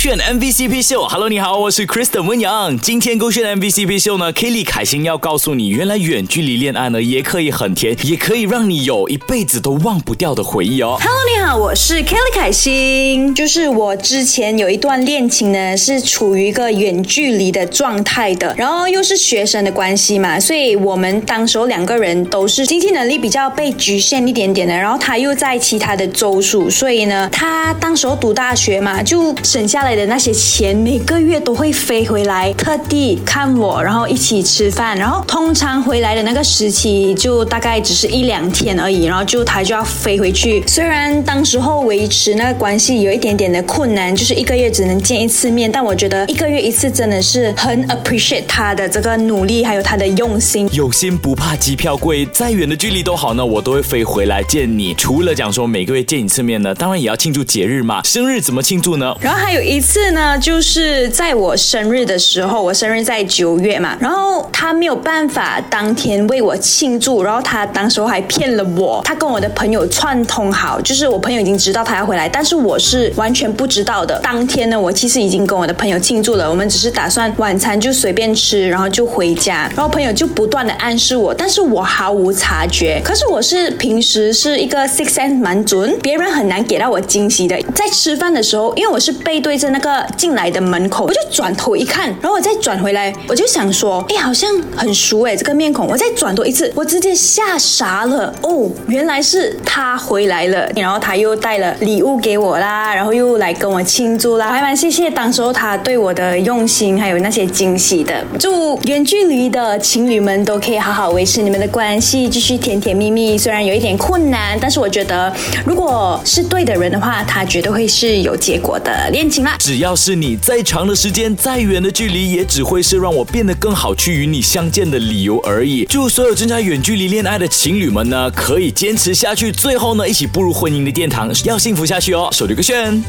勾选 MVCp 秀。Hello，你好，我是 Kristen 温阳。今天勾选 MVCp 秀呢，Kelly 凯欣要告诉你，原来远距离恋爱呢，也可以很甜，也可以让你有一辈子都忘不掉的回忆哦。Hello，你好，我是 Kelly 凯欣。就是我之前有一段恋情呢，是处于一个远距离的状态的，然后又是学生的关系嘛，所以我们当时候两个人都是经济能力比较被局限一点点的，然后他又在其他的州属，所以呢，他当时候读大学嘛，就省下的那些钱，每个月都会飞回来，特地看我，然后一起吃饭，然后通常回来的那个时期就大概只是一两天而已，然后就他就要飞回去。虽然当时候维持那个关系有一点点的困难，就是一个月只能见一次面，但我觉得一个月一次真的是很 appreciate 他的这个努力，还有他的用心。有心不怕机票贵，再远的距离都好呢，我都会飞回来见你。除了讲说每个月见一次面呢，当然也要庆祝节日嘛。生日怎么庆祝呢？然后还有一次呢，就是在我生日的时候，我生日在九月嘛，然后他没有办法当天为我庆祝，然后他当时候还骗了我，他跟我的朋友串通好，就是我朋友已经知道他要回来，但是我是完全不知道的。当天呢，我其实已经跟我的朋友庆祝了，我们只是打算晚餐就随便吃，然后就回家，然后朋友就不断的暗示我，但是我毫无察觉。可是我是平时是一个 six sense 蛮准，别人很难给到我惊喜的。在吃饭的时候，因为我是背对着那个进来的门口，我就转头一看，然后我再转回来，我就想说，哎，好像很熟哎，这个面孔。我再转多一次，我直接吓傻了。哦，原来是他回来了，然后他又带了礼物给我啦，然后又来跟我庆祝啦，还蛮谢谢当时候他对我的用心，还有那些惊喜的。祝远距离的情侣们都可以好好维持你们的关系，继续甜甜蜜蜜。虽然有一点困难，但是我觉得如果是对的人的话，他绝对会是有结果的恋情啦。只要是你再长的时间，再远的距离，也只会是让我变得更好去与你相见的理由而已。祝所有正在远距离恋爱的情侣们呢，可以坚持下去，最后呢，一起步入婚姻的殿堂，要幸福下去哦！手这个炫。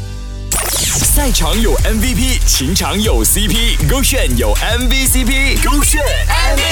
赛场有 MVP，情场有 CP，勾选有 MVCp，勾选 MVP。